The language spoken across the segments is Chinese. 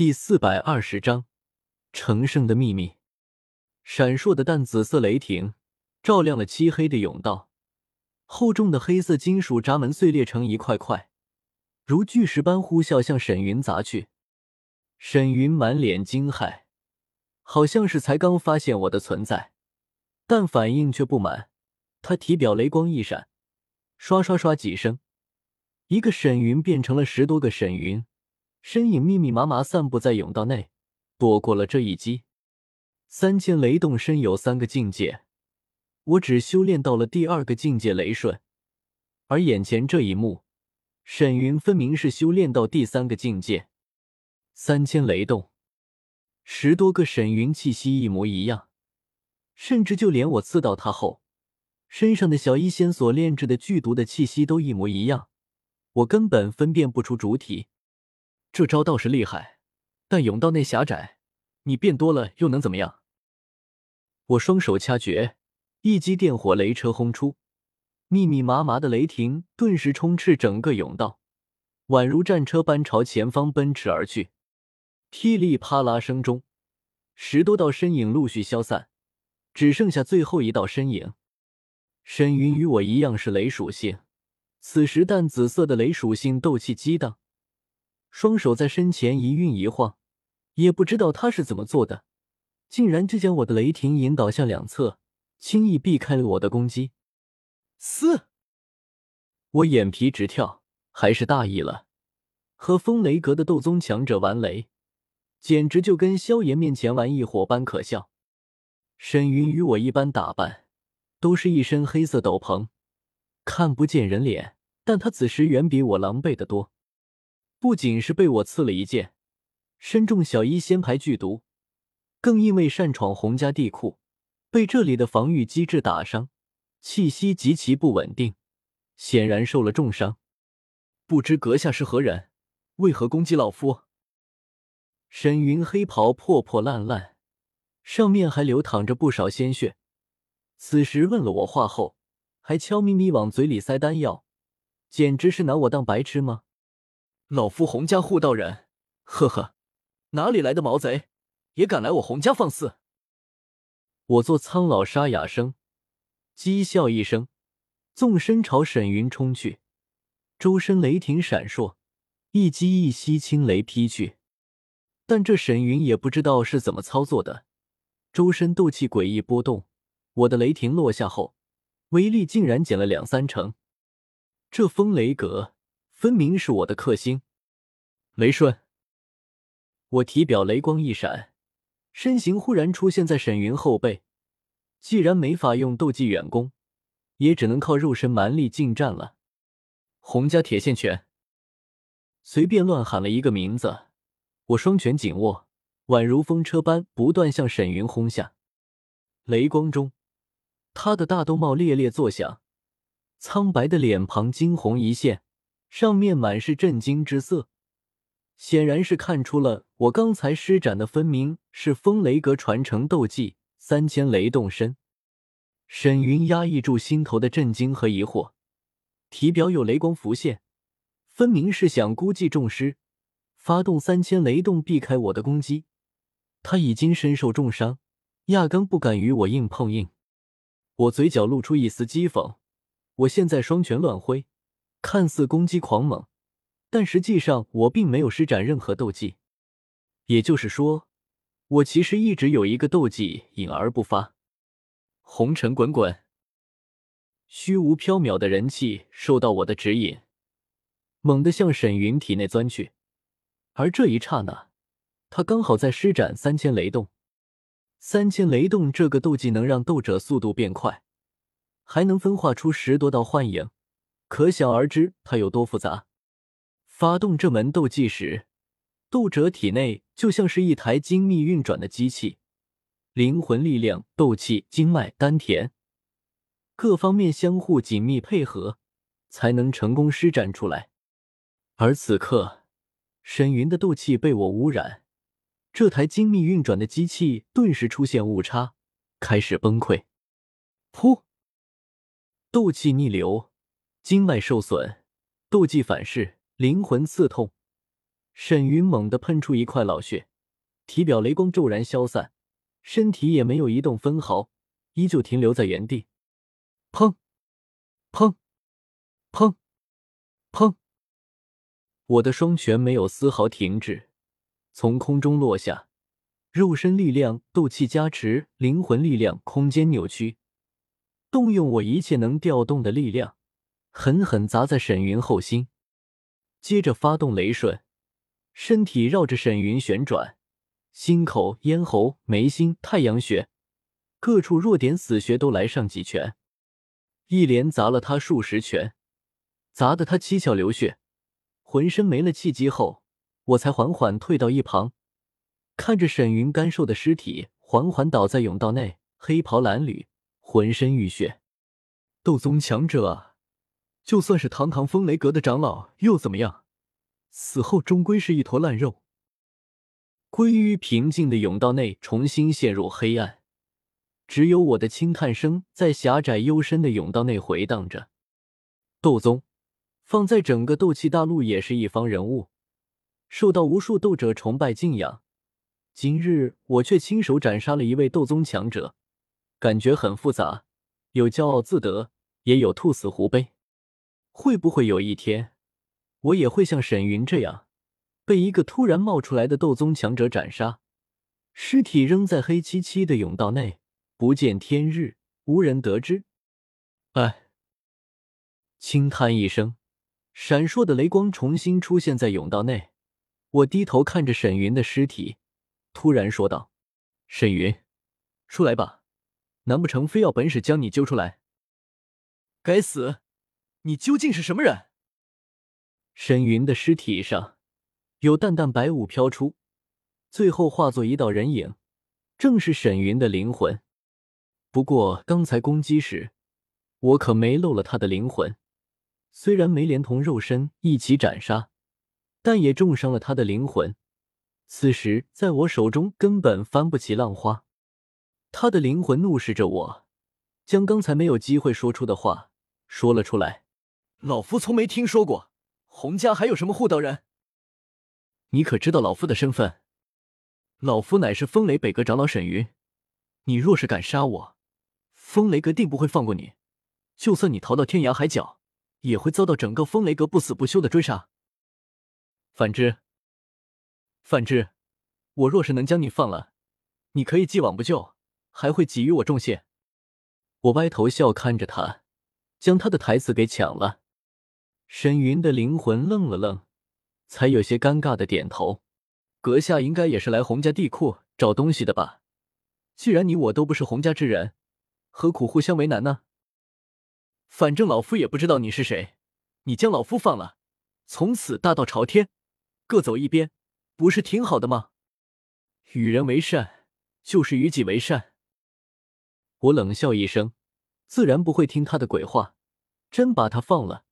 第四百二十章，成圣的秘密。闪烁的淡紫色雷霆照亮了漆黑的甬道，厚重的黑色金属闸门碎裂成一块块，如巨石般呼啸向沈云砸去。沈云满脸惊骇，好像是才刚发现我的存在，但反应却不满。他体表雷光一闪，刷刷刷几声，一个沈云变成了十多个沈云。身影密密麻麻散布在甬道内，躲过了这一击。三千雷动身有三个境界，我只修炼到了第二个境界雷瞬，而眼前这一幕，沈云分明是修炼到第三个境界。三千雷动，十多个沈云气息一模一样，甚至就连我刺到他后身上的小医仙所炼制的剧毒的气息都一模一样，我根本分辨不出主体。这招倒是厉害，但甬道内狭窄，你变多了又能怎么样？我双手掐诀，一击电火雷车轰出，密密麻麻的雷霆顿时充斥整个甬道，宛如战车般朝前方奔驰而去。噼里啪啦声中，十多道身影陆续消散，只剩下最后一道身影。沈云与我一样是雷属性，此时淡紫色的雷属性斗气激荡。双手在身前一运一晃，也不知道他是怎么做的，竟然就将我的雷霆引导向两侧，轻易避开了我的攻击。嘶！我眼皮直跳，还是大意了。和风雷阁的斗宗强者玩雷，简直就跟萧炎面前玩异火般可笑。沈云与我一般打扮，都是一身黑色斗篷，看不见人脸，但他此时远比我狼狈的多。不仅是被我刺了一剑，身中小医仙牌剧毒，更因为擅闯洪家地库，被这里的防御机制打伤，气息极其不稳定，显然受了重伤。不知阁下是何人，为何攻击老夫？沈云黑袍破破烂烂，上面还流淌着不少鲜血。此时问了我话后，还悄咪咪往嘴里塞丹药，简直是拿我当白痴吗？老夫洪家护道人，呵呵，哪里来的毛贼，也敢来我洪家放肆？我做苍老沙哑声，讥笑一声，纵身朝沈云冲去，周身雷霆闪烁，一击一吸青雷劈去。但这沈云也不知道是怎么操作的，周身斗气诡异波动，我的雷霆落下后，威力竟然减了两三成。这风雷阁。分明是我的克星，雷顺。我体表雷光一闪，身形忽然出现在沈云后背。既然没法用斗技远攻，也只能靠肉身蛮力近战了。洪家铁线拳，随便乱喊了一个名字，我双拳紧握，宛如风车般不断向沈云轰下。雷光中，他的大兜帽猎猎作响，苍白的脸庞惊红一现。上面满是震惊之色，显然是看出了我刚才施展的分明是风雷阁传承斗技三千雷动身。沈云压抑住心头的震惊和疑惑，体表有雷光浮现，分明是想孤寂重施，发动三千雷动避开我的攻击。他已经身受重伤，压根不敢与我硬碰硬。我嘴角露出一丝讥讽，我现在双拳乱挥。看似攻击狂猛，但实际上我并没有施展任何斗技。也就是说，我其实一直有一个斗技隐而不发。红尘滚滚，虚无缥缈的人气受到我的指引，猛地向沈云体内钻去。而这一刹那，他刚好在施展三千雷动。三千雷动这个斗技能让斗者速度变快，还能分化出十多道幻影。可想而知，它有多复杂。发动这门斗技时，斗者体内就像是一台精密运转的机器，灵魂力量、斗气、经脉、丹田各方面相互紧密配合，才能成功施展出来。而此刻，沈云的斗气被我污染，这台精密运转的机器顿时出现误差，开始崩溃。噗！斗气逆流。经脉受损，斗技反噬，灵魂刺痛，沈云猛地喷出一块老血，体表雷光骤然消散，身体也没有移动分毫，依旧停留在原地。砰！砰！砰！砰！我的双拳没有丝毫停止，从空中落下，肉身力量、斗气加持、灵魂力量、空间扭曲，动用我一切能调动的力量，狠狠砸在沈云后心。接着发动雷瞬，身体绕着沈云旋转，心口、咽喉、眉心、太阳穴各处弱点死穴都来上几拳，一连砸了他数十拳，砸得他七窍流血。浑身没了气机后，我才缓缓退到一旁，看着沈云干瘦的尸体缓缓倒在甬道内，黑袍褴褛，浑身浴血。斗宗强者啊，就算是堂堂风雷阁的长老又怎么样？死后终归是一坨烂肉。归于平静的甬道内重新陷入黑暗，只有我的轻叹声在狭窄幽深的甬道内回荡着。斗宗。放在整个斗气大陆也是一方人物，受到无数斗者崇拜敬仰。今日我却亲手斩杀了一位斗宗强者，感觉很复杂，有骄傲自得，也有兔死狐悲。会不会有一天，我也会像沈云这样，被一个突然冒出来的斗宗强者斩杀，尸体扔在黑漆漆的甬道内，不见天日，无人得知？哎，轻叹一声。闪烁的雷光重新出现在甬道内，我低头看着沈云的尸体，突然说道：“沈云，出来吧，难不成非要本使将你揪出来？”该死，你究竟是什么人？沈云的尸体上有淡淡白雾飘出，最后化作一道人影，正是沈云的灵魂。不过刚才攻击时，我可没漏了他的灵魂。虽然没连同肉身一起斩杀，但也重伤了他的灵魂。此时在我手中根本翻不起浪花。他的灵魂怒视着我，将刚才没有机会说出的话说了出来：“老夫从没听说过洪家还有什么护道人。你可知道老夫的身份？老夫乃是风雷北阁长老沈云。你若是敢杀我，风雷阁定不会放过你。就算你逃到天涯海角。”也会遭到整个风雷阁不死不休的追杀。反之，反之，我若是能将你放了，你可以既往不咎，还会给予我重谢。我歪头笑看着他，将他的台词给抢了。沈云的灵魂愣了愣，才有些尴尬的点头：“阁下应该也是来洪家地库找东西的吧？既然你我都不是洪家之人，何苦互相为难呢？”反正老夫也不知道你是谁，你将老夫放了，从此大道朝天，各走一边，不是挺好的吗？与人为善，就是与己为善。我冷笑一声，自然不会听他的鬼话。真把他放了，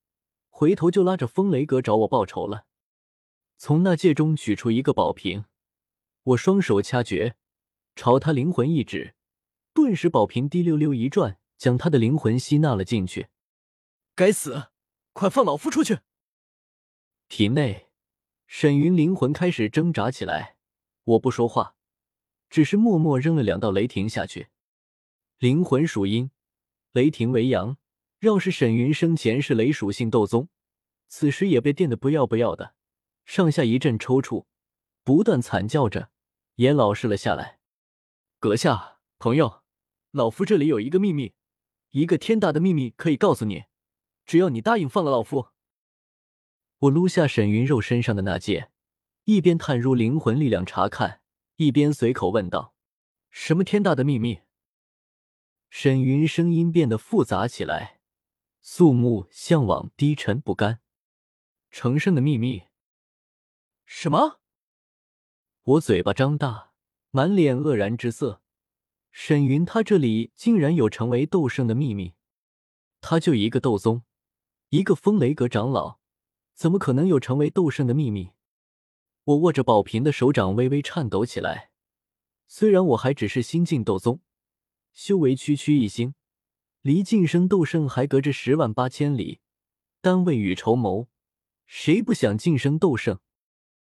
回头就拉着风雷阁找我报仇了。从那戒中取出一个宝瓶，我双手掐诀，朝他灵魂一指，顿时宝瓶滴溜溜一转。将他的灵魂吸纳了进去。该死！快放老夫出去！体内，沈云灵魂开始挣扎起来。我不说话，只是默默扔了两道雷霆下去。灵魂属阴，雷霆为阳。要是沈云生前是雷属性斗宗，此时也被电得不要不要的，上下一阵抽搐，不断惨叫着，也老实了下来。阁下，朋友，老夫这里有一个秘密。一个天大的秘密可以告诉你，只要你答应放了老夫。我撸下沈云肉身上的那戒，一边探入灵魂力量查看，一边随口问道：“什么天大的秘密？”沈云声音变得复杂起来，肃穆、向往、低沉、不甘。成圣的秘密？什么？我嘴巴张大，满脸愕然之色。沈云，他这里竟然有成为斗圣的秘密？他就一个斗宗，一个风雷阁长老，怎么可能有成为斗圣的秘密？我握着宝瓶的手掌微微颤抖起来。虽然我还只是新晋斗宗，修为区区一星，离晋升斗圣还隔着十万八千里，但未雨绸缪，谁不想晋升斗圣？